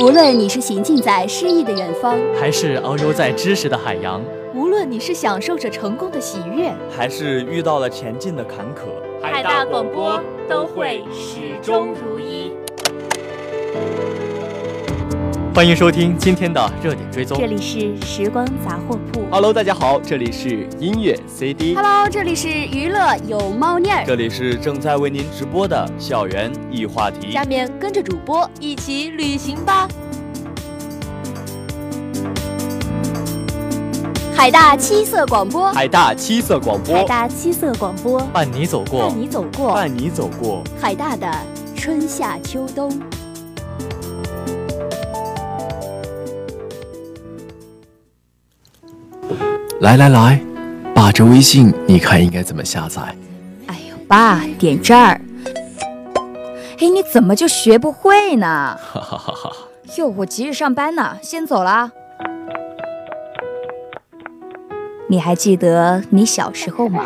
无论你是行进在诗意的远方，还是遨游在知识的海洋；无论你是享受着成功的喜悦，还是遇到了前进的坎坷，海大广播都会始终如一。欢迎收听今天的热点追踪，这里是时光杂货铺。Hello，大家好，这里是音乐 CD。Hello，这里是娱乐有猫腻儿。这里是正在为您直播的校园异话题。下面跟着主播一起旅行吧。海大七色广播，海大七色广播，海大七色广播，伴你走过，伴你走过，伴你走过海大的春夏秋冬。来来来，爸，这微信你看应该怎么下载？哎呦，爸，点这儿。哎，你怎么就学不会呢？哈哈哈哈哈。哟，我急着上班呢，先走了。你还记得你小时候吗？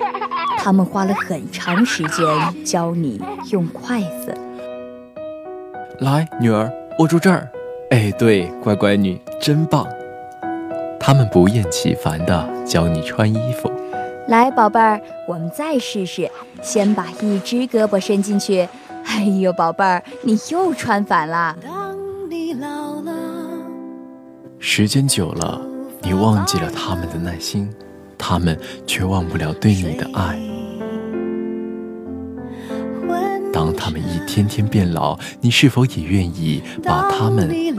他们花了很长时间教你用筷子。来，女儿，握住这儿。哎，对，乖乖女，真棒。他们不厌其烦的教你穿衣服，来，宝贝儿，我们再试试，先把一只胳膊伸进去。哎呦，宝贝儿，你又穿反了。时间久了，你忘记了他们的耐心，他们却忘不了对你的爱。当他们一天天变老，你是否也愿意把他们也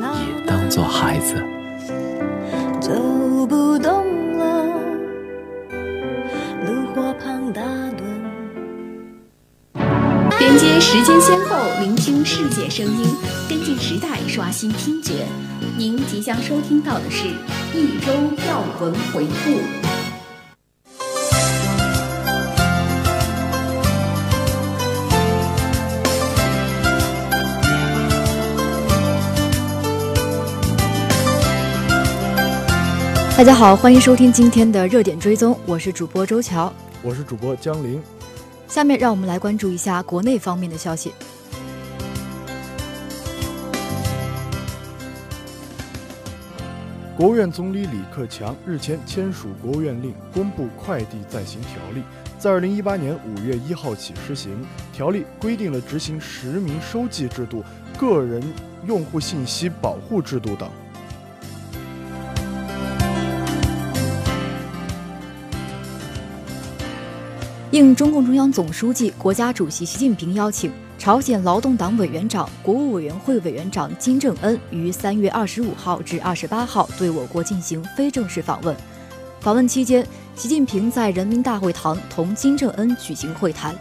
当做孩子？走不动了，炉火旁打盹。连接时间先后，聆听世界声音，跟进时代，刷新听觉。您即将收听到的是一周要闻回顾。大家好，欢迎收听今天的热点追踪，我是主播周乔，我是主播江林。下面让我们来关注一下国内方面的消息。国务院总理李克强日前签署国务院令，公布《快递暂行条例》，在二零一八年五月一号起施行。条例规定了执行实名收寄制度、个人用户信息保护制度等。应中共中央总书记、国家主席习近平邀请，朝鲜劳动党委员长、国务委员会委员长金正恩于三月二十五号至二十八号对我国进行非正式访问。访问期间，习近平在人民大会堂同金正恩举行会谈。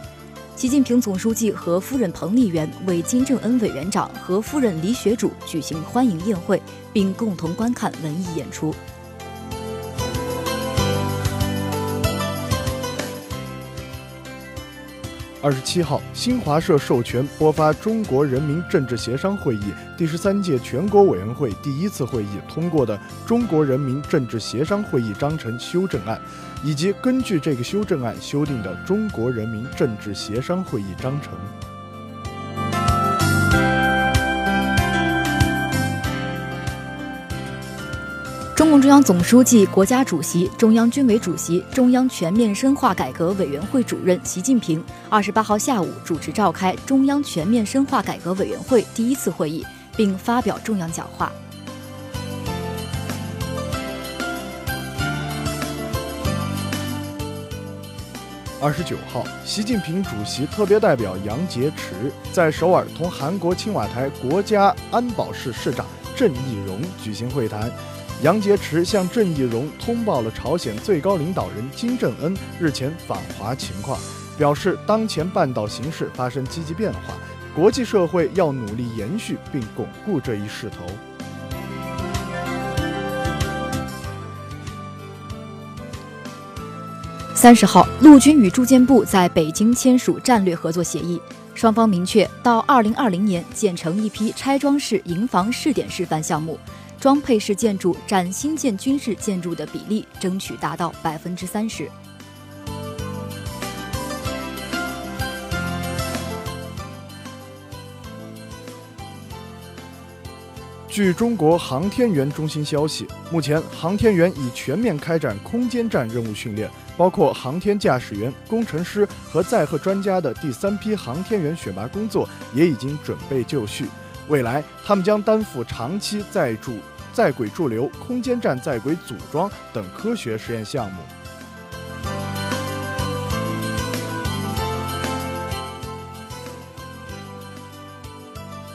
习近平总书记和夫人彭丽媛为金正恩委员长和夫人李雪主举行欢迎宴会，并共同观看文艺演出。二十七号，新华社授权播发中国人民政治协商会议第十三届全国委员会第一次会议通过的《中国人民政治协商会议章程修正案》，以及根据这个修正案修订的《中国人民政治协商会议章程》。中共中央总书记、国家主席、中央军委主席、中央全面深化改革委员会主任习近平，二十八号下午主持召开中央全面深化改革委员会第一次会议，并发表重要讲话。二十九号，习近平主席特别代表杨洁篪在首尔同韩国青瓦台国家安保室市长郑义荣举行会谈。杨洁篪向郑义溶通报了朝鲜最高领导人金正恩日前访华情况，表示当前半岛形势发生积极变化，国际社会要努力延续并巩固这一势头。三十号，陆军与住建部在北京签署战略合作协议，双方明确到二零二零年建成一批拆装式营房试点示范项目。装配式建筑占新建军事建筑的比例，争取达到百分之三十。据中国航天员中心消息，目前航天员已全面开展空间站任务训练，包括航天驾驶员、工程师和载荷专家的第三批航天员选拔工作也已经准备就绪。未来，他们将担负长期在驻。在轨驻留、空间站在轨组装等科学实验项目。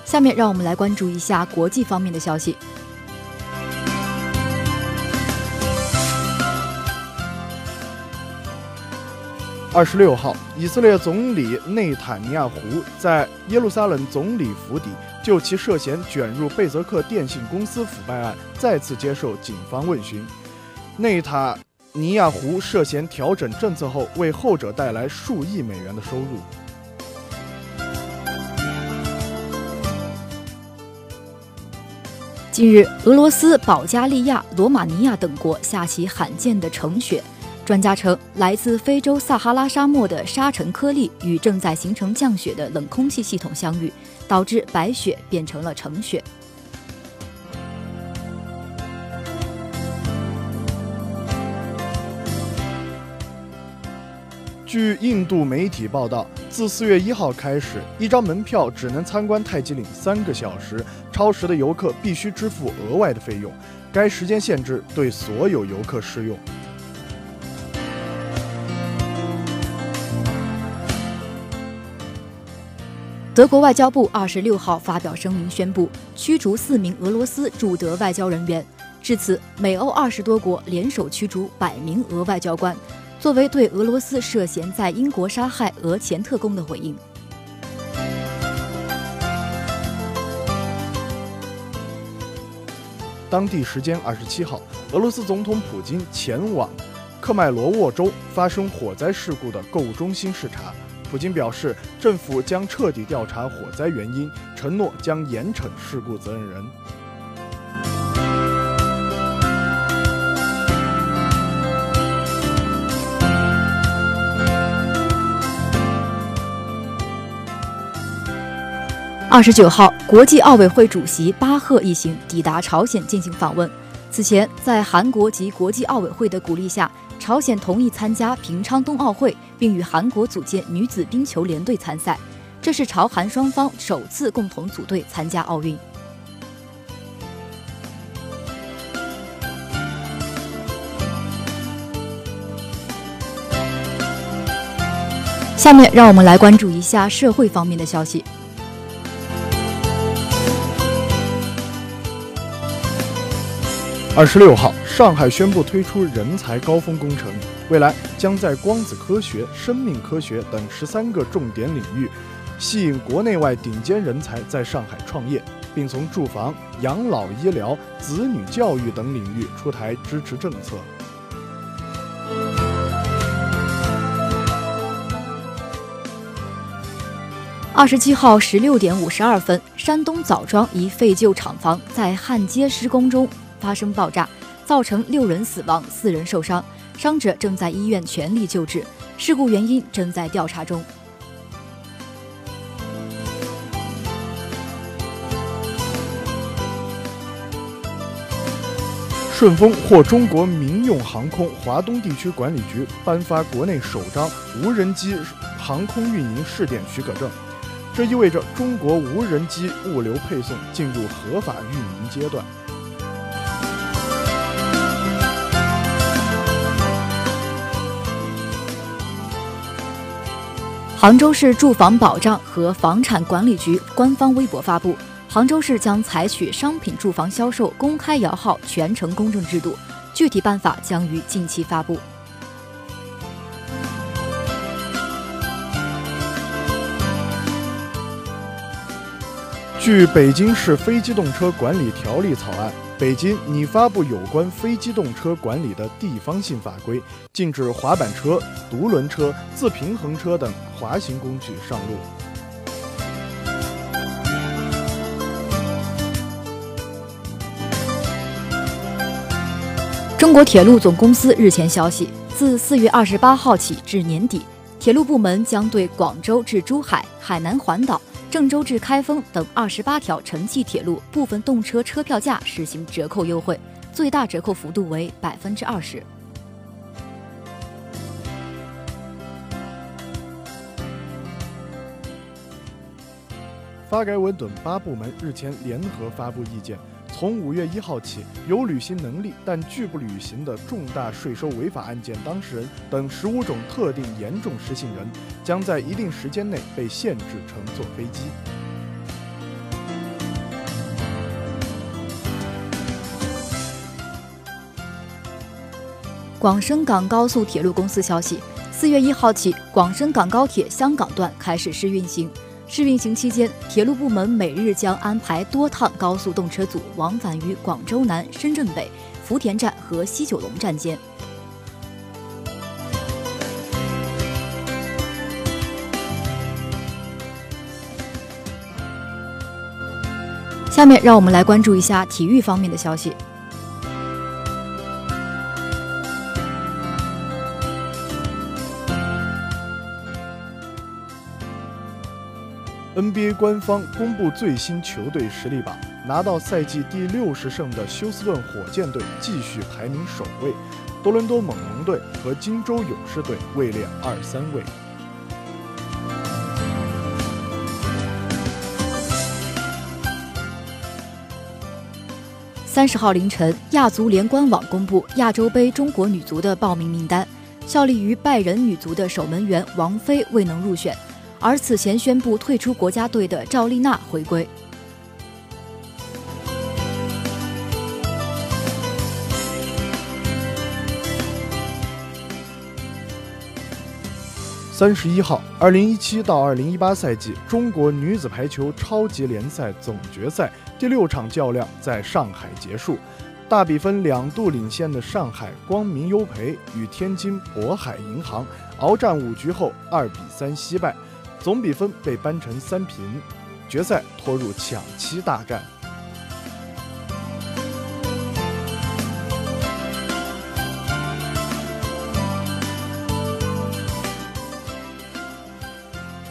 下面让我们来关注一下国际方面的消息。二十六号，以色列总理内塔尼亚胡在耶路撒冷总理府邸。就其涉嫌卷入贝泽克电信公司腐败案，再次接受警方问询。内塔尼亚胡涉嫌调整政策后，为后者带来数亿美元的收入。近日，俄罗斯、保加利亚、罗马尼亚等国下起罕见的橙雪。专家称，来自非洲撒哈拉沙漠的沙尘颗粒与正在形成降雪的冷空气系统相遇，导致白雪变成了橙雪。据印度媒体报道，自四月一号开始，一张门票只能参观泰姬陵三个小时，超时的游客必须支付额外的费用。该时间限制对所有游客适用。德国外交部二十六号发表声明，宣布驱逐四名俄罗斯驻德外交人员。至此，美欧二十多国联手驱逐百名俄外交官，作为对俄罗斯涉嫌在英国杀害俄前特工的回应。当地时间二十七号，俄罗斯总统普京前往克迈罗沃州发生火灾事故的购物中心视察。普京表示，政府将彻底调查火灾原因，承诺将严惩事故责任人。二十九号，国际奥委会主席巴赫一行抵达朝鲜进行访问。此前，在韩国及国际奥委会的鼓励下。朝鲜同意参加平昌冬奥会，并与韩国组建女子冰球联队参赛，这是朝韩双方首次共同组队参加奥运。下面让我们来关注一下社会方面的消息。二十六号。上海宣布推出人才高峰工程，未来将在光子科学、生命科学等十三个重点领域吸引国内外顶尖人才在上海创业，并从住房、养老、医疗、子女教育等领域出台支持政策。二十七号十六点五十二分，山东枣庄一废旧厂房在焊接施工中发生爆炸。造成六人死亡、四人受伤，伤者正在医院全力救治。事故原因正在调查中。顺丰获中国民用航空华东地区管理局颁发国内首张无人机航空运营试点许可证，这意味着中国无人机物流配送进入合法运营阶段。杭州市住房保障和房产管理局官方微博发布，杭州市将采取商品住房销售公开摇号全程公证制度，具体办法将于近期发布。据北京市非机动车管理条例草案。北京拟发布有关非机动车管理的地方性法规，禁止滑板车、独轮车、自平衡车等滑行工具上路。中国铁路总公司日前消息，自四月二十八号起至年底，铁路部门将对广州至珠海、海南环岛。郑州至开封等二十八条城际铁路部分动车车票价实行折扣优惠，最大折扣幅度为百分之二十。发改委等八部门日前联合发布意见。从五月一号起，有履行能力但拒不履行的重大税收违法案件当事人等十五种特定严重失信人，将在一定时间内被限制乘坐飞机。广深港高速铁路公司消息，四月一号起，广深港高铁香港段开始试运行。试运行期间，铁路部门每日将安排多趟高速动车组往返于广州南、深圳北、福田站和西九龙站间。下面，让我们来关注一下体育方面的消息。NBA 官方公布最新球队实力榜，拿到赛季第六十胜的休斯顿火箭队继续排名首位，多伦多猛龙队和金州勇士队位列二三位。三十号凌晨，亚足联官网公布亚洲杯中国女足的报名名单，效力于拜仁女足的守门员王菲未能入选。而此前宣布退出国家队的赵丽娜回归。三十一号，二零一七到二零一八赛季中国女子排球超级联赛总决赛第六场较量在上海结束，大比分两度领先的上海光明优培与天津渤海银行鏖战五局后，二比三惜败。总比分被扳成三平，决赛拖入抢七大战。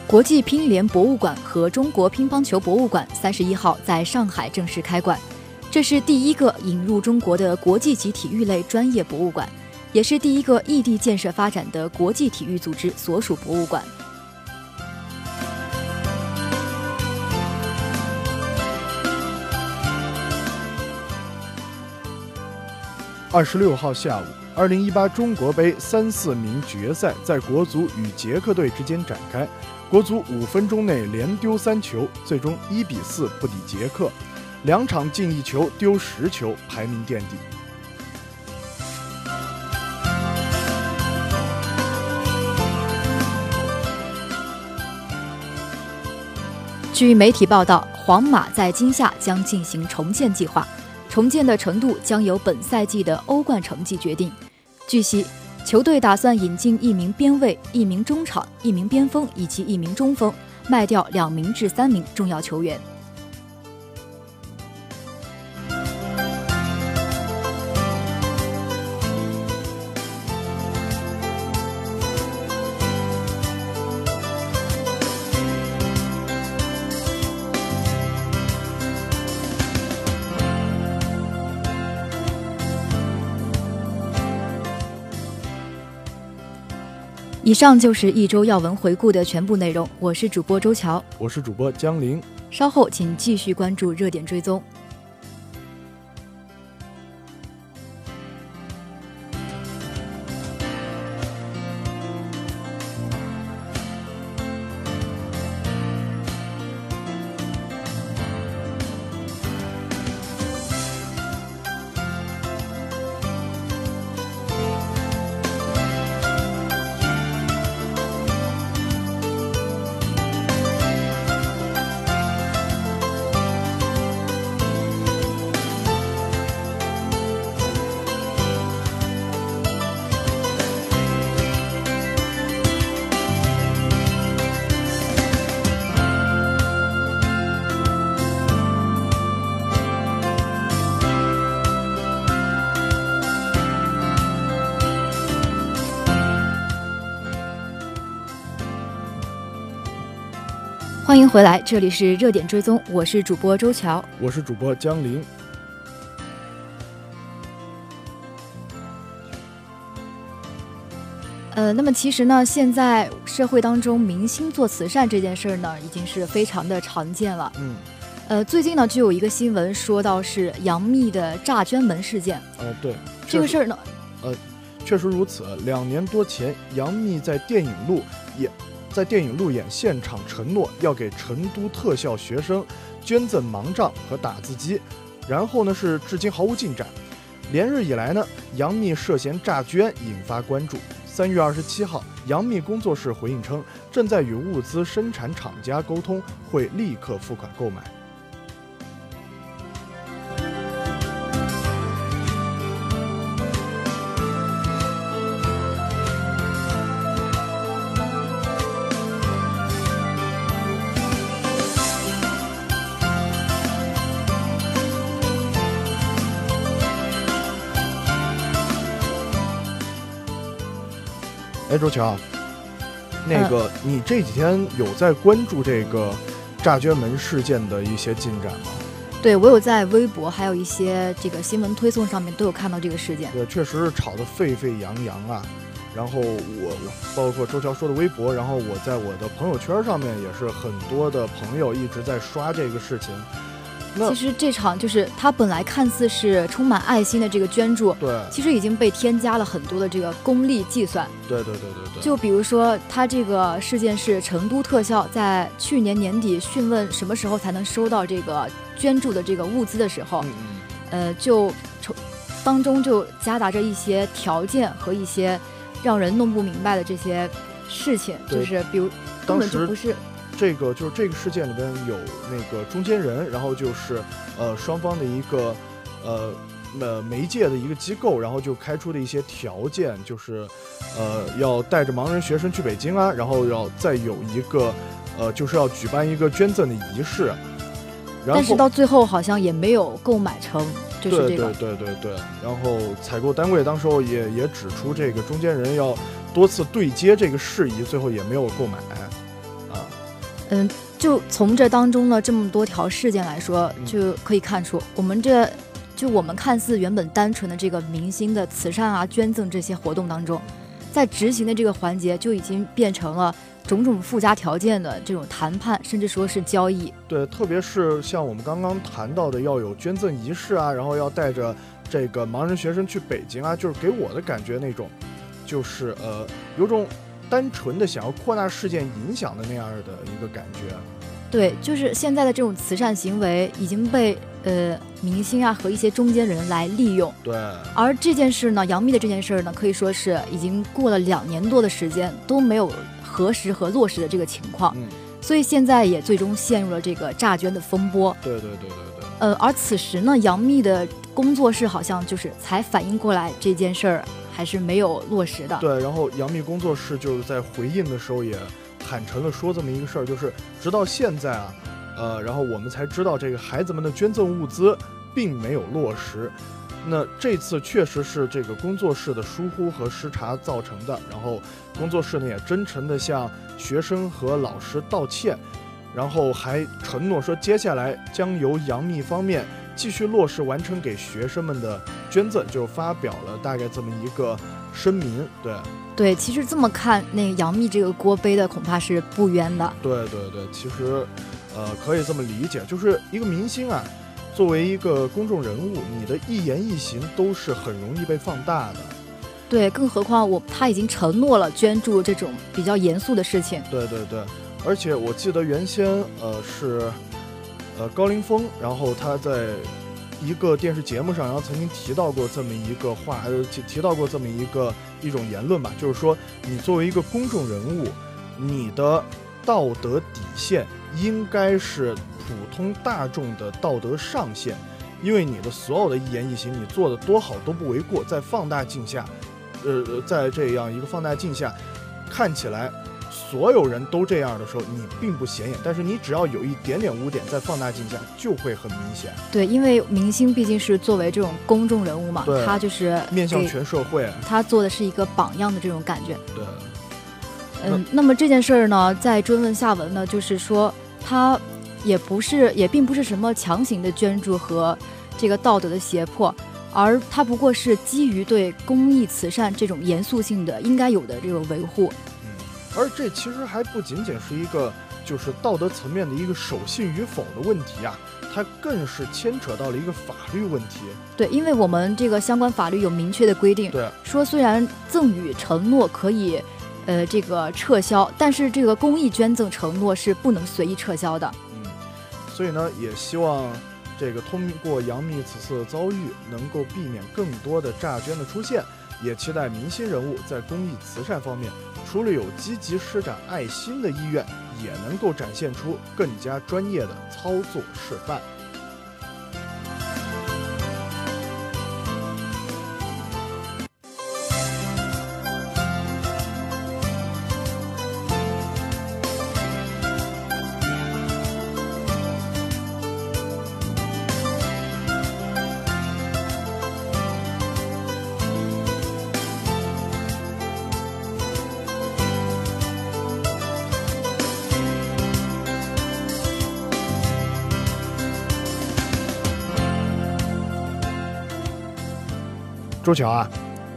国际乒联博物馆和中国乒乓球博物馆三十一号在上海正式开馆，这是第一个引入中国的国际级体育类专业博物馆，也是第一个异地建设发展的国际体育组织所属博物馆。二十六号下午，二零一八中国杯三四名决赛在国足与捷克队之间展开。国足五分钟内连丢三球，最终一比四不敌捷克，两场进一球，丢十球，排名垫底。据媒体报道，皇马在今夏将进行重建计划。重建的程度将由本赛季的欧冠成绩决定。据悉，球队打算引进一名边卫、一名中场、一名边锋以及一名中锋，卖掉两名至三名重要球员。以上就是一周要闻回顾的全部内容。我是主播周乔，我是主播江玲。稍后请继续关注热点追踪。回来，这里是热点追踪，我是主播周乔，我是主播江林。呃，那么其实呢，现在社会当中，明星做慈善这件事儿呢，已经是非常的常见了。嗯，呃，最近呢，就有一个新闻说到是杨幂的诈捐门事件。呃，对，这个事儿呢，呃，确实如此。两年多前，杨幂在电影路演。在电影路演现场承诺要给成都特效学生捐赠盲杖和打字机，然后呢是至今毫无进展。连日以来呢，杨幂涉嫌诈捐引发关注。三月二十七号，杨幂工作室回应称，正在与物资生产厂家沟通，会立刻付款购买。周乔，那个你这几天有在关注这个诈捐门事件的一些进展吗？对，我有在微博，还有一些这个新闻推送上面都有看到这个事件。对，确实是吵得沸沸扬扬啊。然后我我包括周乔说的微博，然后我在我的朋友圈上面也是很多的朋友一直在刷这个事情。其实这场就是他本来看似是充满爱心的这个捐助，对，其实已经被添加了很多的这个功利计算。对对对对对。就比如说，他这个事件是成都特效在去年年底询问什么时候才能收到这个捐助的这个物资的时候，呃，就从当中就夹杂着一些条件和一些让人弄不明白的这些事情，就是比如根本就不是。这个就是这个事件里边有那个中间人，然后就是呃双方的一个呃呃媒介的一个机构，然后就开出的一些条件，就是呃要带着盲人学生去北京啊，然后要再有一个呃就是要举办一个捐赠的仪式。但是到最后好像也没有购买成，就是这个。对对对对对，然后采购单位当时候也也指出这个中间人要多次对接这个事宜，最后也没有购买。嗯，就从这当中的这么多条事件来说，就可以看出，我们这就我们看似原本单纯的这个明星的慈善啊、捐赠这些活动当中，在执行的这个环节就已经变成了种种附加条件的这种谈判，甚至说是交易。对，特别是像我们刚刚谈到的，要有捐赠仪式啊，然后要带着这个盲人学生去北京啊，就是给我的感觉那种，就是呃，有种。单纯的想要扩大事件影响的那样的一个感觉，对，就是现在的这种慈善行为已经被呃明星啊和一些中间人来利用，对，而这件事呢，杨幂的这件事呢，可以说是已经过了两年多的时间都没有核实和落实的这个情况，嗯，所以现在也最终陷入了这个诈捐的风波，对对对对对，呃，而此时呢，杨幂的工作室好像就是才反应过来这件事儿。还是没有落实的。对，然后杨幂工作室就是在回应的时候也坦诚了说这么一个事儿，就是直到现在啊，呃，然后我们才知道这个孩子们的捐赠物资并没有落实。那这次确实是这个工作室的疏忽和失察造成的。然后工作室呢也真诚的向学生和老师道歉，然后还承诺说接下来将由杨幂方面。继续落实完成给学生们的捐赠，就发表了大概这么一个声明。对对，其实这么看，那杨幂这个锅背的恐怕是不冤的。对对对，其实，呃，可以这么理解，就是一个明星啊，作为一个公众人物，你的一言一行都是很容易被放大的。对，更何况我他已经承诺了捐助这种比较严肃的事情。对对对，而且我记得原先呃是。呃，高凌风，然后他在一个电视节目上，然后曾经提到过这么一个话，提提到过这么一个一种言论吧，就是说，你作为一个公众人物，你的道德底线应该是普通大众的道德上限，因为你的所有的一言一行，你做的多好都不为过，在放大镜下，呃，在这样一个放大镜下，看起来。所有人都这样的时候，你并不显眼。但是你只要有一点点污点，在放大镜下就会很明显。对，因为明星毕竟是作为这种公众人物嘛，他就是面向全社会，他做的是一个榜样的这种感觉。对，嗯，那么这件事儿呢，在追问下文呢，就是说他也不是，也并不是什么强行的捐助和这个道德的胁迫，而他不过是基于对公益慈善这种严肃性的应该有的这个维护。而这其实还不仅仅是一个就是道德层面的一个守信与否的问题啊，它更是牵扯到了一个法律问题。对，因为我们这个相关法律有明确的规定，对，说虽然赠与承诺可以，呃，这个撤销，但是这个公益捐赠承诺是不能随意撤销的。嗯，所以呢，也希望这个通过杨幂此次遭遇，能够避免更多的诈捐的出现。也期待明星人物在公益慈善方面，除了有积极施展爱心的意愿，也能够展现出更加专业的操作示范。周乔啊，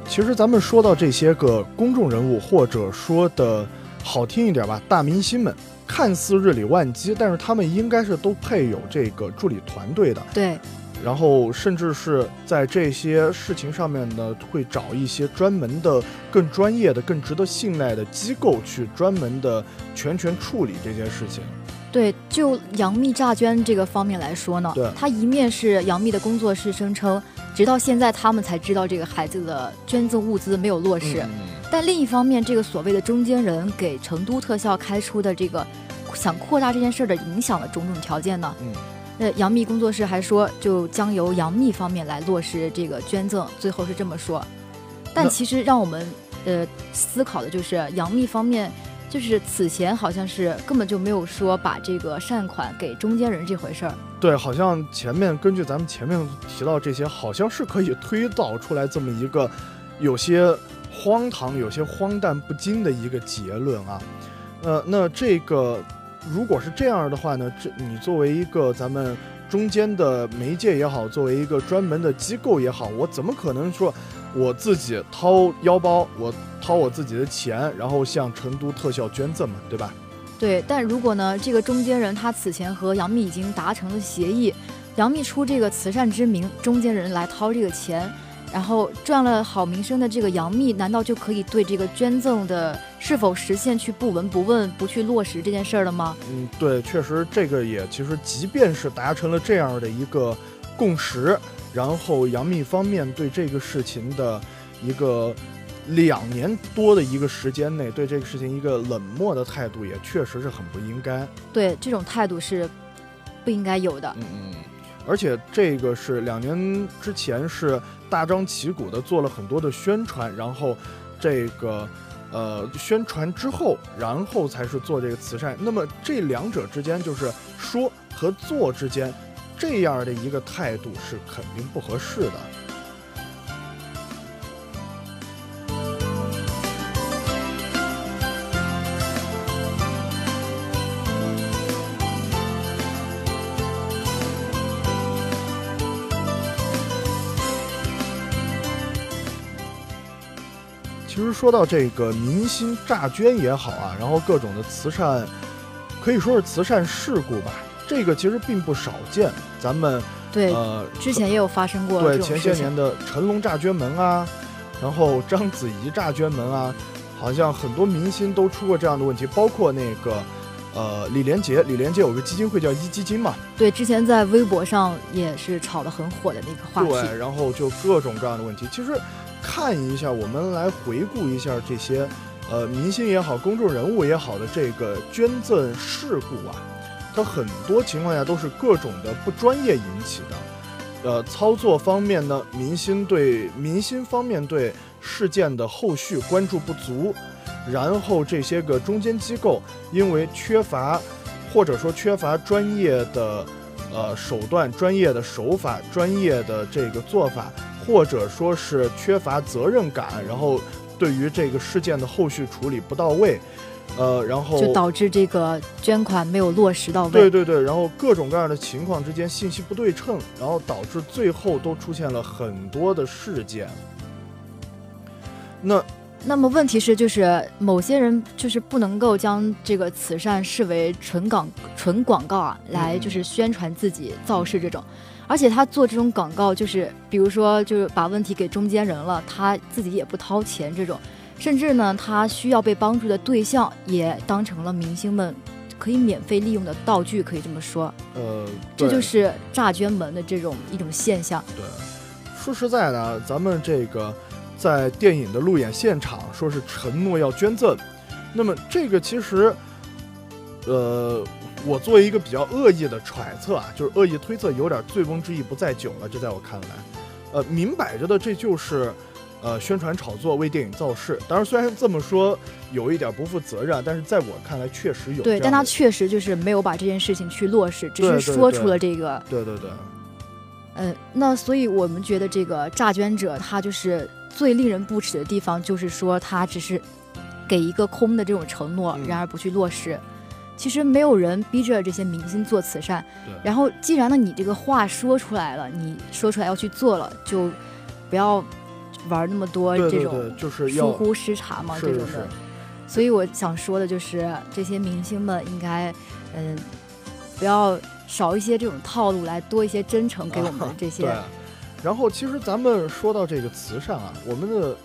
其实咱们说到这些个公众人物，或者说的好听一点吧，大明星们看似日理万机，但是他们应该是都配有这个助理团队的。对。然后甚至是在这些事情上面呢，会找一些专门的、更专业的、更值得信赖的机构去专门的全权处理这件事情。对，就杨幂诈捐这个方面来说呢，对，他一面是杨幂的工作室声称。直到现在，他们才知道这个孩子的捐赠物资没有落实。但另一方面，这个所谓的中间人给成都特效开出的这个想扩大这件事儿的影响的种种条件呢？嗯，呃，杨幂工作室还说，就将由杨幂方面来落实这个捐赠。最后是这么说，但其实让我们呃思考的就是杨幂方面。就是此前好像是根本就没有说把这个善款给中间人这回事儿。对，好像前面根据咱们前面提到这些，好像是可以推导出来这么一个有些荒唐、有些荒诞不经的一个结论啊。呃，那这个如果是这样的话呢，这你作为一个咱们中间的媒介也好，作为一个专门的机构也好，我怎么可能说？我自己掏腰包，我掏我自己的钱，然后向成都特效捐赠嘛，对吧？对，但如果呢，这个中间人他此前和杨幂已经达成了协议，杨幂出这个慈善之名，中间人来掏这个钱，然后赚了好名声的这个杨幂，难道就可以对这个捐赠的是否实现去不闻不问、不去落实这件事儿了吗？嗯，对，确实这个也其实，即便是达成了这样的一个共识。然后杨幂方面对这个事情的一个两年多的一个时间内对这个事情一个冷漠的态度，也确实是很不应该。对这种态度是不应该有的。嗯嗯而且这个是两年之前是大张旗鼓的做了很多的宣传，然后这个呃宣传之后，然后才是做这个慈善。那么这两者之间就是说和做之间。这样的一个态度是肯定不合适的。其实说到这个民心诈捐也好啊，然后各种的慈善，可以说是慈善事故吧。这个其实并不少见，咱们对呃之前也有发生过对前些年的成龙诈捐门啊，然后章子怡诈捐门啊，好像很多明星都出过这样的问题，包括那个呃李连杰，李连杰有个基金会叫壹基金嘛，对之前在微博上也是炒得很火的那个话题，对然后就各种各样的问题，其实看一下我们来回顾一下这些呃明星也好公众人物也好的这个捐赠事故啊。很多情况下都是各种的不专业引起的，呃，操作方面呢，民心对民心方面对事件的后续关注不足，然后这些个中间机构因为缺乏，或者说缺乏专业的呃手段、专业的手法、专业的这个做法，或者说是缺乏责任感，然后对于这个事件的后续处理不到位。呃，然后就导致这个捐款没有落实到位。对对对，然后各种各样的情况之间信息不对称，然后导致最后都出现了很多的事件。那那么问题是，就是某些人就是不能够将这个慈善视为纯广纯广告啊，来就是宣传自己造势这种，而且他做这种广告就是，比如说就是把问题给中间人了，他自己也不掏钱这种。甚至呢，他需要被帮助的对象也当成了明星们可以免费利用的道具，可以这么说。呃，这就是诈捐门的这种一种现象。对，说实在的，咱们这个在电影的路演现场说是承诺要捐赠，那么这个其实，呃，我作为一个比较恶意的揣测啊，就是恶意推测，有点醉翁之意不在酒了。这在我看来，呃，明摆着的，这就是。呃，宣传炒作为电影造势，当然虽然这么说有一点不负责任，但是在我看来确实有。对，但他确实就是没有把这件事情去落实，只是说出了这个。对对对。呃，那所以我们觉得这个诈捐者他就是最令人不齿的地方，就是说他只是给一个空的这种承诺，然而不去落实。其实没有人逼着这些明星做慈善。对。然后，既然呢你这个话说出来了，你说出来要去做了，就不要。玩那么多这种就是疏忽失察嘛，这种的，所以我想说的就是，这些明星们应该，嗯，不要少一些这种套路，来多一些真诚给我们这些。然后，其实咱们说到这个慈善啊，我们的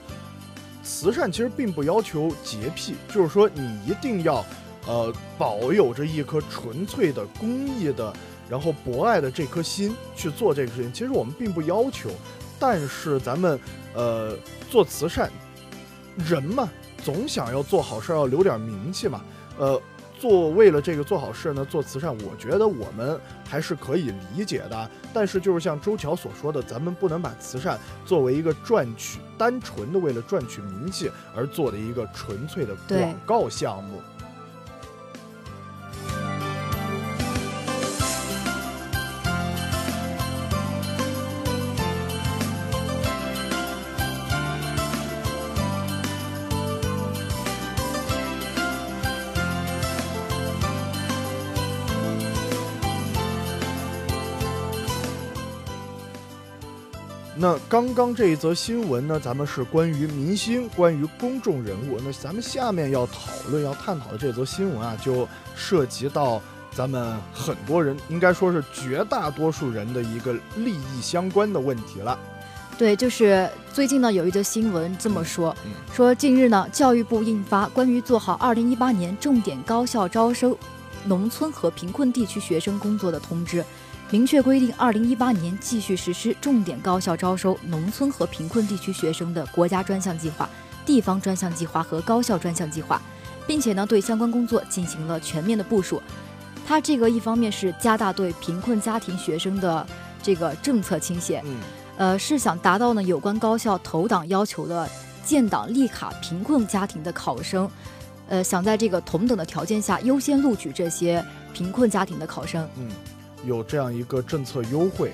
慈善其实并不要求洁癖，就是说你一定要呃保有着一颗纯粹的公益的，然后博爱的这颗心去做这个事情。其实我们并不要求，但是咱们。呃，做慈善，人嘛，总想要做好事要留点名气嘛。呃，做为了这个做好事呢，做慈善，我觉得我们还是可以理解的。但是就是像周桥所说的，咱们不能把慈善作为一个赚取，单纯的为了赚取名气而做的一个纯粹的广告项目。刚刚这一则新闻呢，咱们是关于明星，关于公众人物。那咱们下面要讨论、要探讨的这则新闻啊，就涉及到咱们很多人，应该说是绝大多数人的一个利益相关的问题了。对，就是最近呢有一则新闻这么说：说近日呢，教育部印发关于做好二零一八年重点高校招收农村和贫困地区学生工作的通知。明确规定，二零一八年继续实施重点高校招收农村和贫困地区学生的国家专项计划、地方专项计划和高校专项计划，并且呢，对相关工作进行了全面的部署。他这个一方面是加大对贫困家庭学生的这个政策倾斜，呃，是想达到呢有关高校投档要求的建档立卡贫困家庭的考生，呃，想在这个同等的条件下优先录取这些贫困家庭的考生，嗯。有这样一个政策优惠。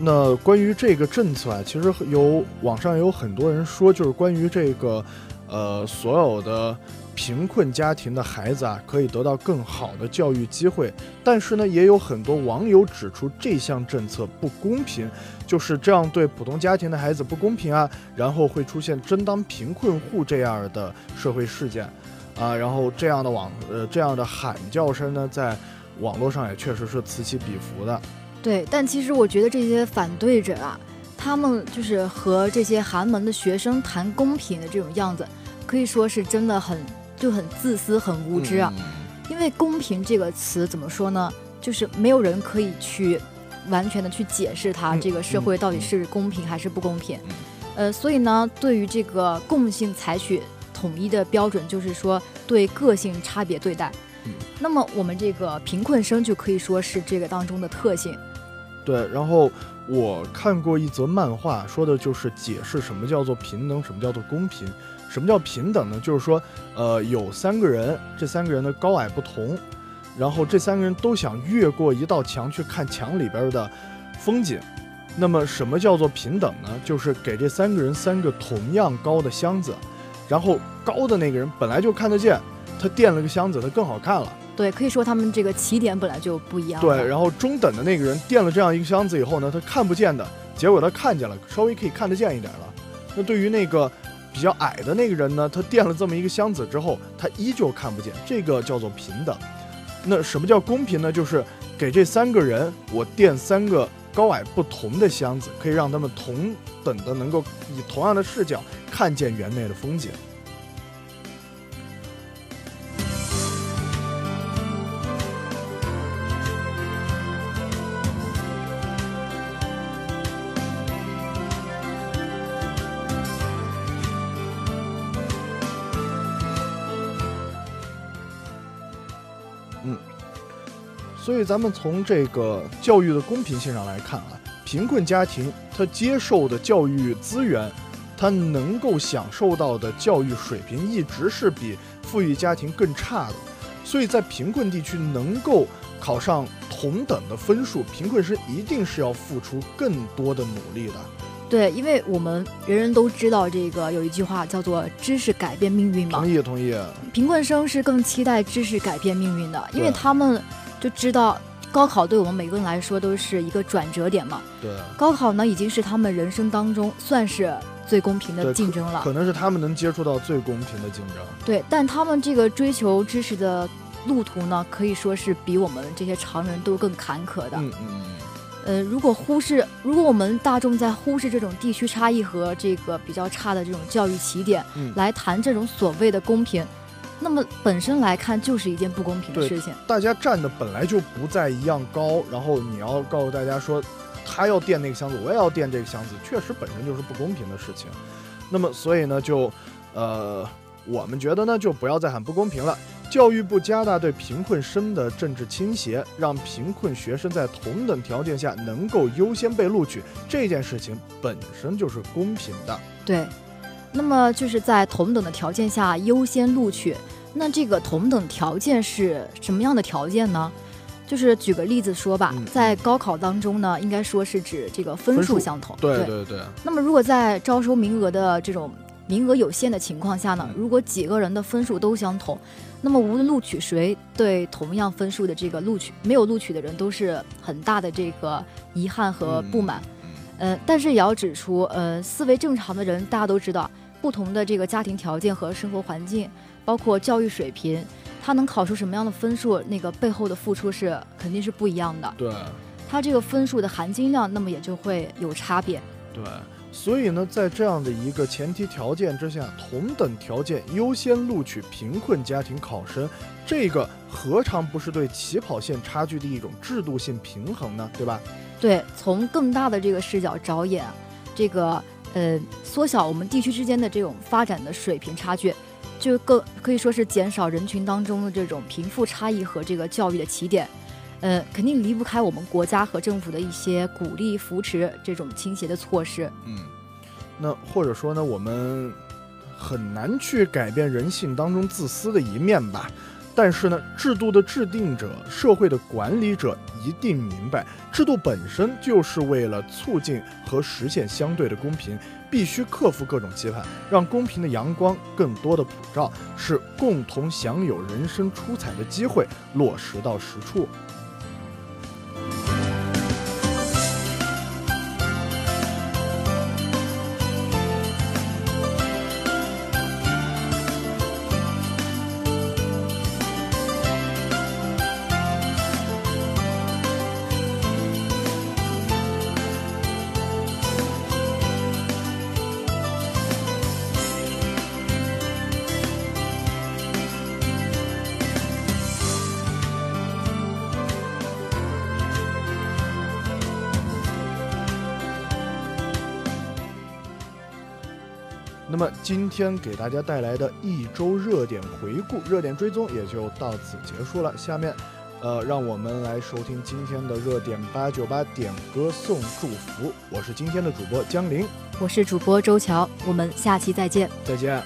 那关于这个政策啊，其实有网上有很多人说，就是关于这个，呃，所有的贫困家庭的孩子啊，可以得到更好的教育机会。但是呢，也有很多网友指出这项政策不公平。就是这样，对普通家庭的孩子不公平啊！然后会出现争当贫困户这样的社会事件，啊，然后这样的网呃这样的喊叫声呢，在网络上也确实是此起彼伏的。对，但其实我觉得这些反对者啊，他们就是和这些寒门的学生谈公平的这种样子，可以说是真的很就很自私、很无知啊。因为“公平”这个词怎么说呢？就是没有人可以去。完全的去解释它，这个社会到底是公平还是不公平？呃，所以呢，对于这个共性采取统一的标准，就是说对个性差别对待。嗯。那么我们这个贫困生就可以说是这个当中的特性。对。然后我看过一则漫画，说的就是解释什么叫做平等，什么叫做公平，什么叫平等呢？就是说，呃，有三个人，这三个人的高矮不同。然后这三个人都想越过一道墙去看墙里边的风景。那么什么叫做平等呢？就是给这三个人三个同样高的箱子，然后高的那个人本来就看得见，他垫了个箱子，他更好看了。对，可以说他们这个起点本来就不一样。对，然后中等的那个人垫了这样一个箱子以后呢，他看不见的，结果他看见了，稍微可以看得见一点了。那对于那个比较矮的那个人呢，他垫了这么一个箱子之后，他依旧看不见。这个叫做平等。那什么叫公平呢？就是给这三个人，我垫三个高矮不同的箱子，可以让他们同等的能够以同样的视角看见园内的风景。所以咱们从这个教育的公平性上来看啊，贫困家庭他接受的教育资源，他能够享受到的教育水平一直是比富裕家庭更差的。所以在贫困地区能够考上同等的分数，贫困生一定是要付出更多的努力的。对，因为我们人人都知道这个有一句话叫做“知识改变命运”嘛，同意同意。贫困生是更期待知识改变命运的，因为他们。就知道高考对我们每个人来说都是一个转折点嘛。对。高考呢，已经是他们人生当中算是最公平的竞争了。可能是他们能接触到最公平的竞争。对，但他们这个追求知识的路途呢，可以说是比我们这些常人都更坎坷的。嗯嗯嗯。呃，如果忽视，如果我们大众在忽视这种地区差异和这个比较差的这种教育起点，来谈这种所谓的公平。那么本身来看就是一件不公平的事情。大家站的本来就不再一样高，然后你要告诉大家说，他要垫那个箱子，我也要垫这个箱子，确实本身就是不公平的事情。那么所以呢，就呃，我们觉得呢，就不要再喊不公平了。教育部加大对贫困生的政治倾斜，让贫困学生在同等条件下能够优先被录取，这件事情本身就是公平的。对。那么就是在同等的条件下优先录取。那这个同等条件是什么样的条件呢？就是举个例子说吧，在高考当中呢，应该说是指这个分数相同。对对对。那么如果在招收名额的这种名额有限的情况下呢，如果几个人的分数都相同，那么无论录取谁，对同样分数的这个录取没有录取的人都是很大的这个遗憾和不满。嗯，但是也要指出，呃，思维正常的人，大家都知道，不同的这个家庭条件和生活环境，包括教育水平，他能考出什么样的分数，那个背后的付出是肯定是不一样的。对。他这个分数的含金量，那么也就会有差别。对。所以呢，在这样的一个前提条件之下，同等条件优先录取贫困家庭考生，这个何尝不是对起跑线差距的一种制度性平衡呢？对吧？对，从更大的这个视角着眼，这个呃，缩小我们地区之间的这种发展的水平差距，就更可以说是减少人群当中的这种贫富差异和这个教育的起点，呃，肯定离不开我们国家和政府的一些鼓励扶持这种倾斜的措施。嗯，那或者说呢，我们很难去改变人性当中自私的一面吧？但是呢，制度的制定者、社会的管理者一定明白，制度本身就是为了促进和实现相对的公平，必须克服各种期盼，让公平的阳光更多的普照，是共同享有人生出彩的机会落实到实处。今天给大家带来的一周热点回顾、热点追踪也就到此结束了。下面，呃，让我们来收听今天的热点八九八点歌送祝福。我是今天的主播江林，我是主播周乔，我们下期再见，再见。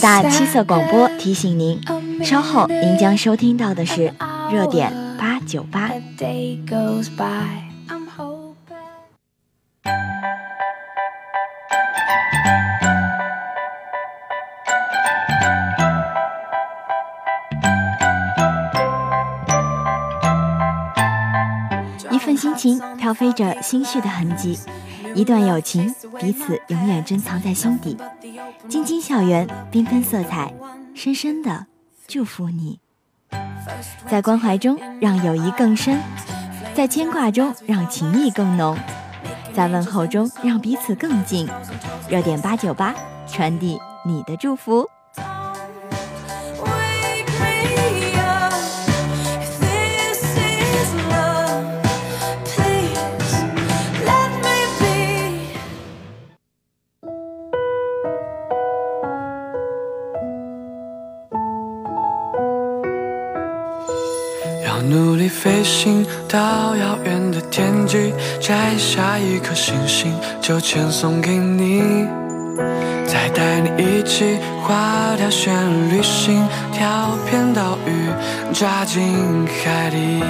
大七色广播提醒您，稍后您将收听到的是热点八九八。一份心情飘飞着心绪的痕迹。一段友情，彼此永远珍藏在心底。晶晶校园，缤纷色彩，深深的祝福你。在关怀中，让友谊更深；在牵挂中，让情谊更浓；在问候中，让彼此更近。热点八九八，传递你的祝福。飞行到遥远的天际，摘下一颗星星就遣送给你。再带你一起划条线，旅行，跳片岛屿，扎进海底，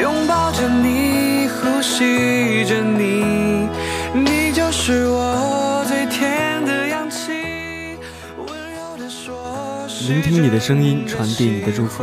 拥抱着你，呼吸着你。你就是我最甜的氧气，温柔的说声，聆听你的声音，传递你的祝福。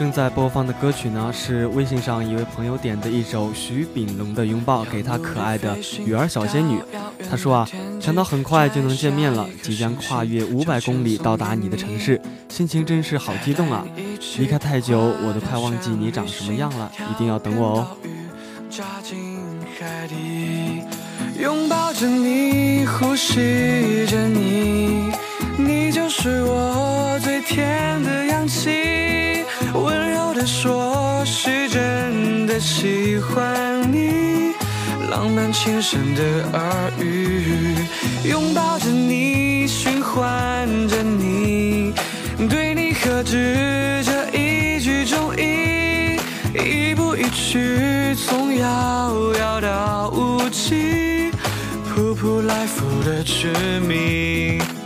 正在播放的歌曲呢，是微信上一位朋友点的一首徐秉龙的《拥抱》，给他可爱的雨儿小仙女。他说啊，想到很快就能见面了，即将跨越五百公里到达你的城市，心情真是好激动啊！离开太久，我都快忘记你长什么样了，一定要等我哦。温柔地说，是真的喜欢你，浪漫轻声的耳语，拥抱着你，循环着你，对你何止这一句忠义，一步一曲，从遥遥到无期，扑扑来复的痴迷。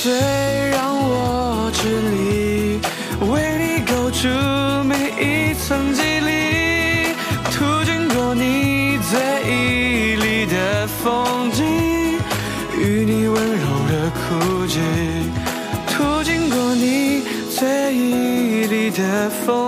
最让我执迷，为你构筑每一层肌理，途经过你最绮丽的风景，与你温柔的枯寂，途经过你最绮丽的风。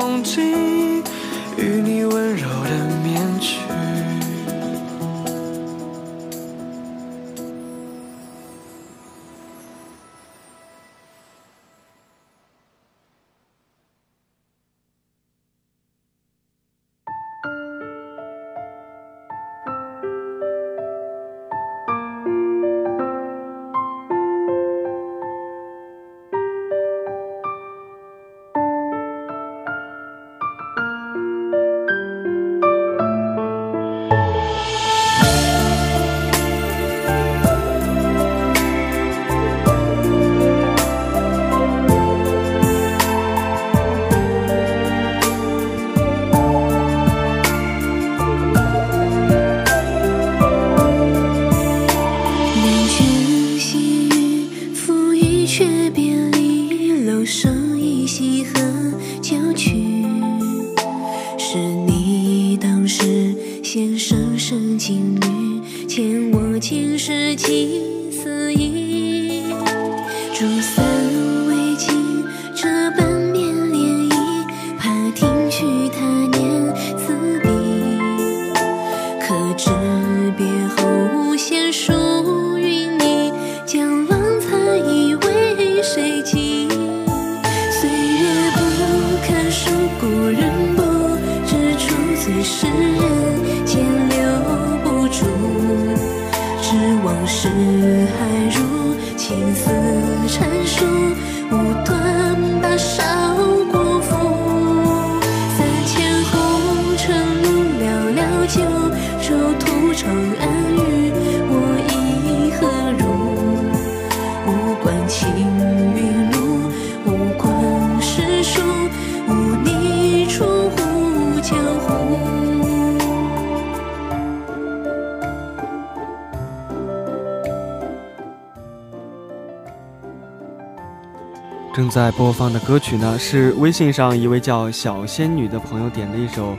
在播放的歌曲呢，是微信上一位叫小仙女的朋友点的一首《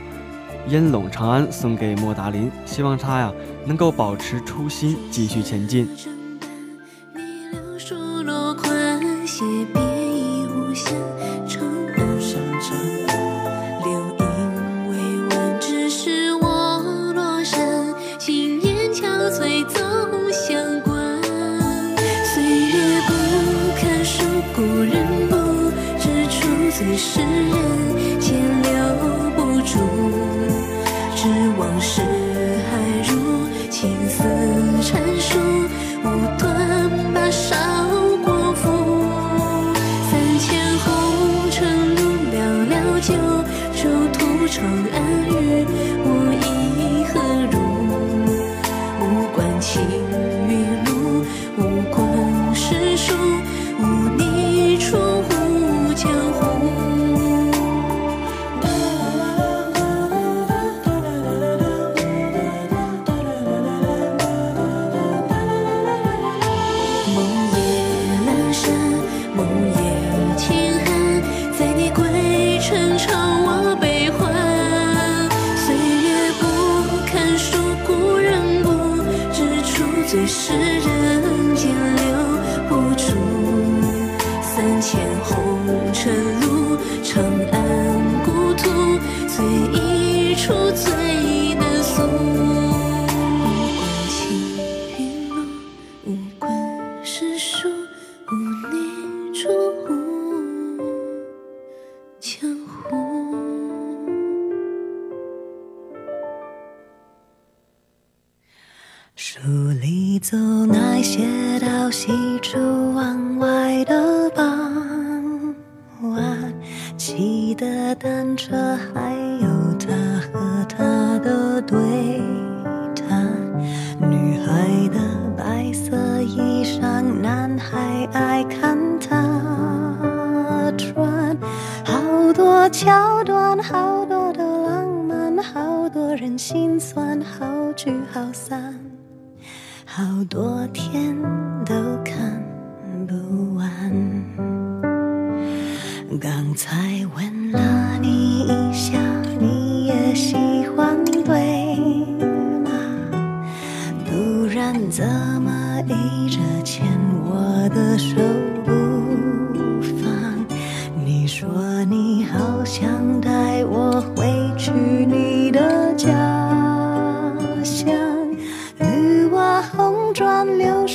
烟笼长安》，送给莫达林，希望他呀能够保持初心，继续前进。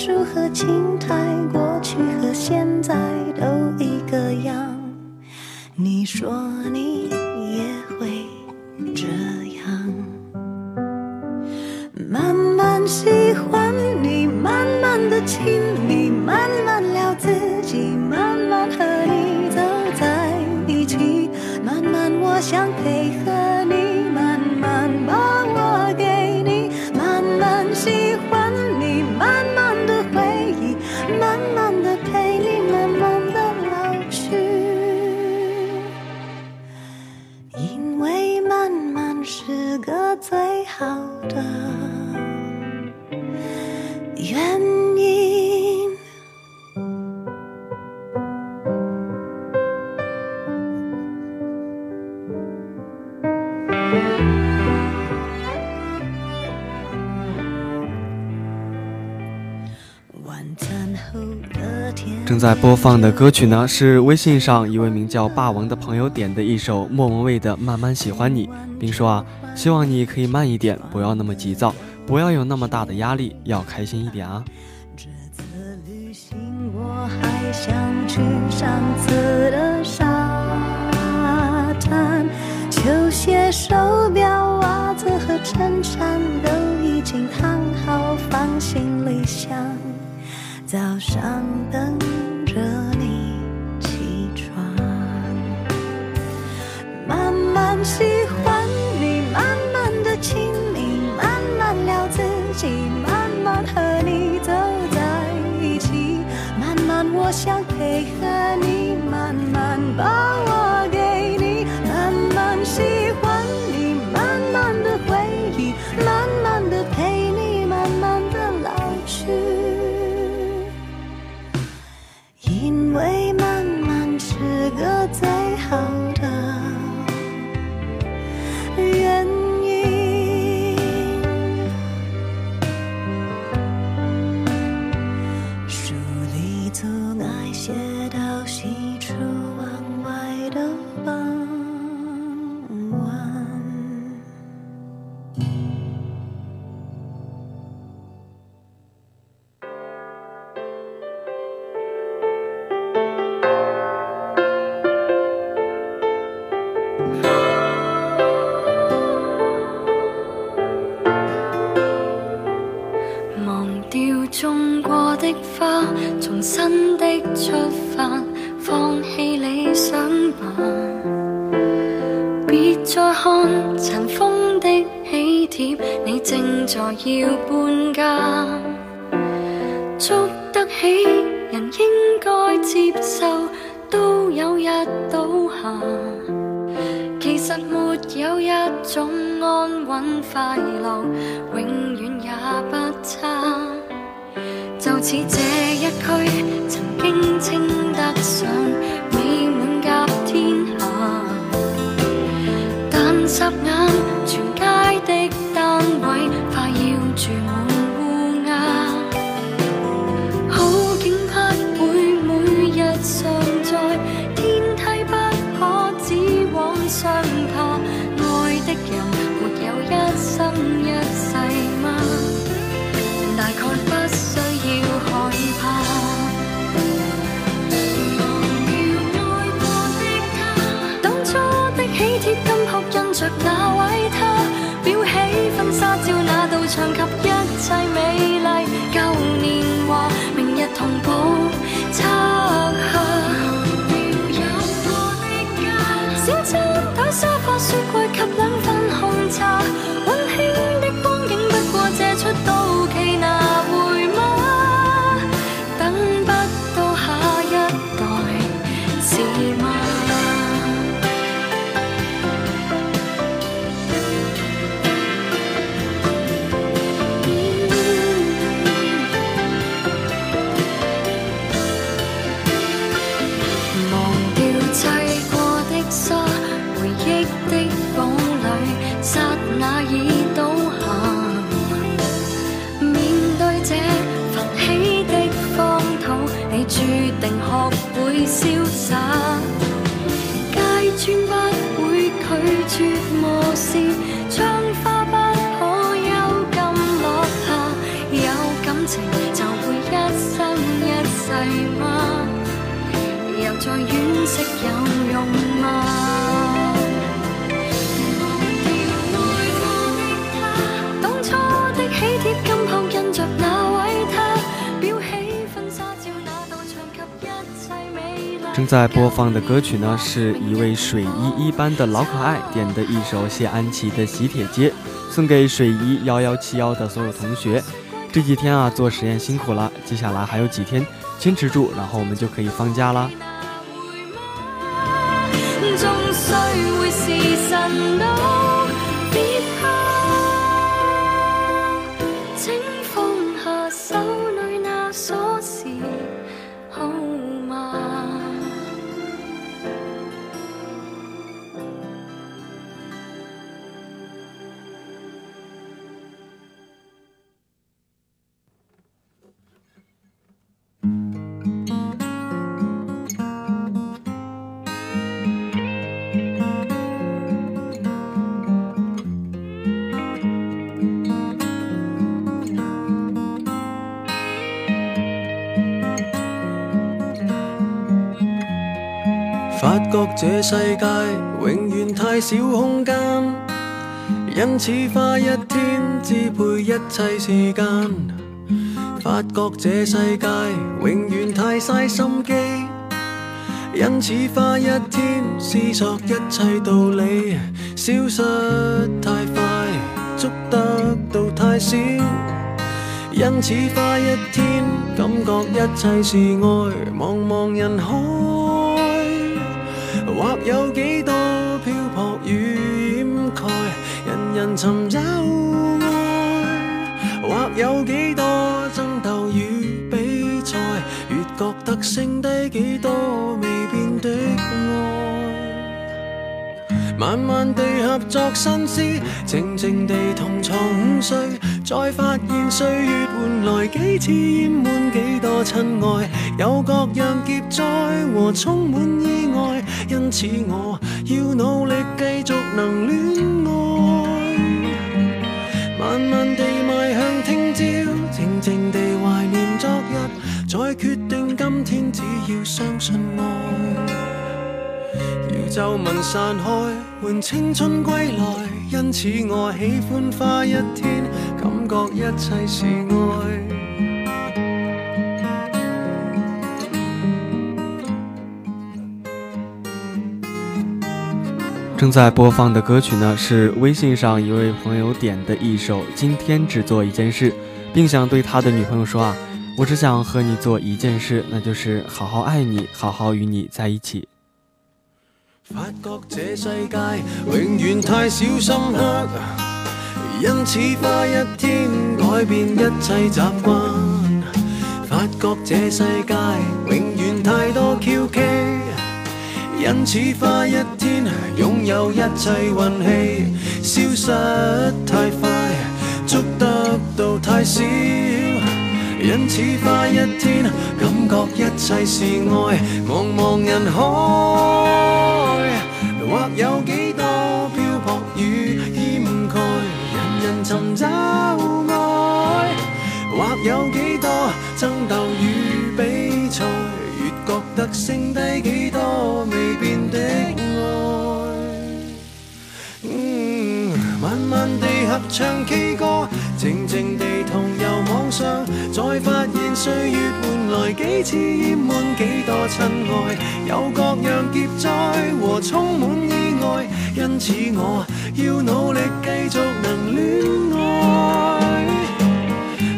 树和青苔过。在播放的歌曲呢，是微信上一位名叫霸王的朋友点的一首莫文蔚的《慢慢喜欢你》，并说啊，希望你可以慢一点，不要那么急躁，不要有那么大的压力，要开心一点啊。鞋、手表、袜子和衬衫都已经烫好，放行李箱。早上等。喜欢你，慢慢的亲密，慢慢聊自己，慢慢和你走在一起，慢慢我想配合你，慢慢把我给。铁金扑印着那位他，裱起婚纱照，那道墙及。潇洒。正在播放的歌曲呢，是一位水一一班的老可爱点的一首谢安琪的《喜帖街》，送给水一幺幺七幺的所有同学。这几天啊，做实验辛苦了，接下来还有几天，坚持住，然后我们就可以放假啦。觉这世界永远太少空间，因此花一天支配一切时间。发觉这世界永远太嘥心机，因此花一天思索一切道理。消失太快，捉得到太少，因此花一天感觉一切是爱，茫茫人海。或有几多漂泊与掩盖，人人寻找爱；或有几多争斗与比赛，越觉得剩低几多未变的爱。慢慢地合作心思，静静地同床午睡。再发现岁月换来几次厌闷，几多亲爱，有各样劫灾和充满意外，因此我要努力继续能恋爱。慢慢地迈向听朝，静静地怀念昨日，再决定今天只要相信爱。要皱纹散开，换青春归来，因此我喜欢花一天。正在播放的歌曲呢，是微信上一位朋友点的一首《今天只做一件事》，并想对他的女朋友说啊，我只想和你做一件事，那就是好好爱你，好好与你在一起。世界永太小心因此花一天改变一切习惯，发觉这世界永远太多跷蹊。因此花一天拥有一切运气，消失太快，捉得到太少。因此花一天感觉一切是爱，茫茫人海，或有几。寻找爱，或有几多争斗与比赛，越觉得剩低几多未变的爱。慢慢地合唱 K 歌，静静地同游网上，再发现岁月换来几次厌闷，几多亲爱，有各样劫灾和充满意外，因此我。要努力，继续能恋爱。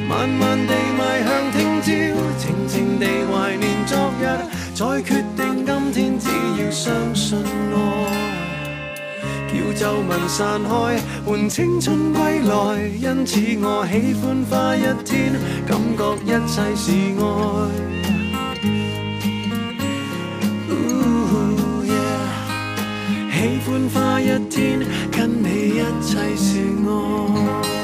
慢慢地迈向听朝，静静地怀念昨日，再决定今天，只要相信爱，叫皱纹散开，换青春归来。因此，我喜欢花一天，感觉一切是爱。喜欢花一天，跟你一切是爱。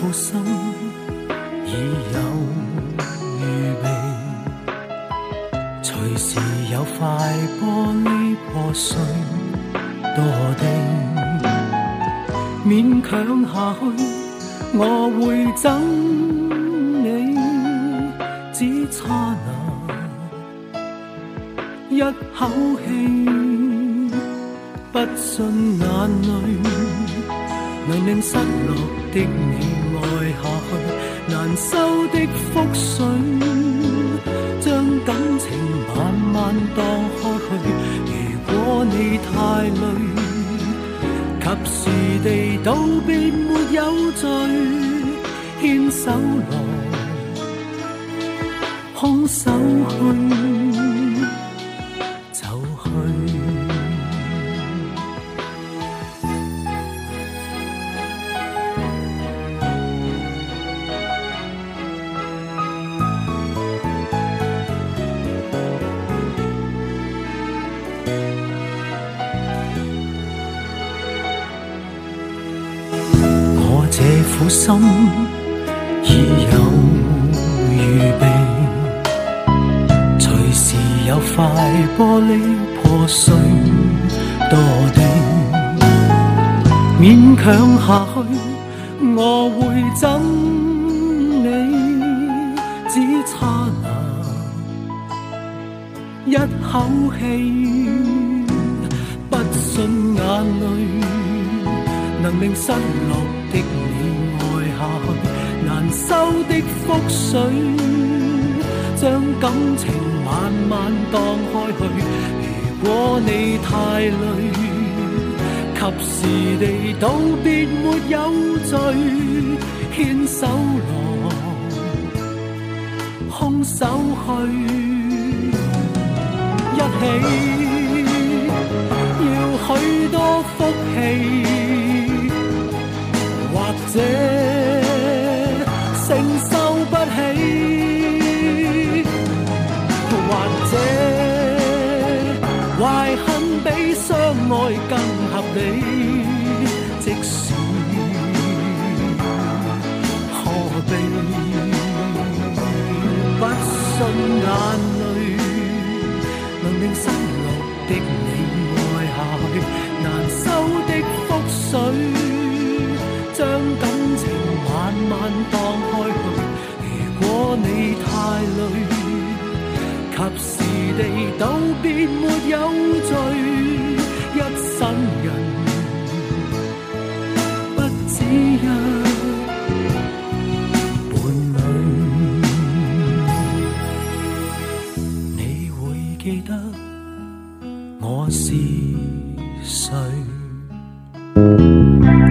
苦心已有余味，随时有快玻璃破碎多地。勉强下去，我会憎你，只差那一口气，不信眼泪能令失落的你。收的覆水，将感情慢慢荡开去。如果你太累，及时地道别没有罪，牵手来，空手去。苦心已有预备，随时有块玻璃破碎堕地。勉强下去，我会憎你，只差那一口气，不信眼泪能令失落的。收的覆水，将感情慢慢荡开去。如果你太累，及时地道别没有罪。牵手来，空手去，一起要许多福气，或者。更合理，即使可悲。不信眼泪能令失落的你爱下去，难收的覆水将感情慢慢荡开去。如果你太累，及时地道别没有罪。人不只一伴侣，你会记得我是谁？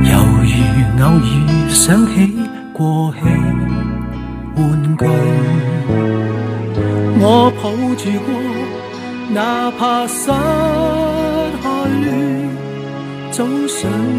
犹如偶尔想起过气玩具，我抱住过，哪怕失。想。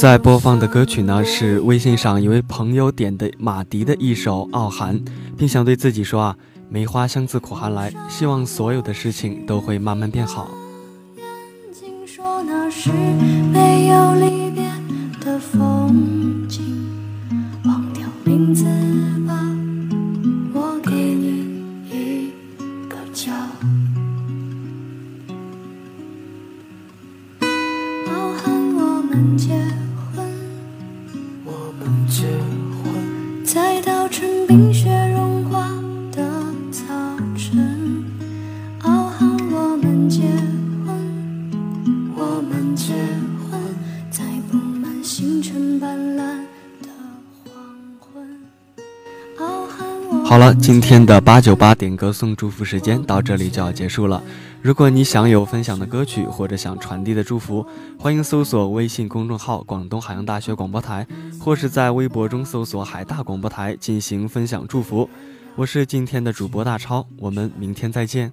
在播放的歌曲呢，是微信上一位朋友点的马迪的一首《傲寒》，并想对自己说啊：“梅花香自苦寒来”，希望所有的事情都会慢慢变好。说那是没有离别的风景，忘掉名字。今天的八九八点歌送祝福时间到这里就要结束了。如果你想有分享的歌曲或者想传递的祝福，欢迎搜索微信公众号“广东海洋大学广播台”，或是在微博中搜索“海大广播台”进行分享祝福。我是今天的主播大超，我们明天再见。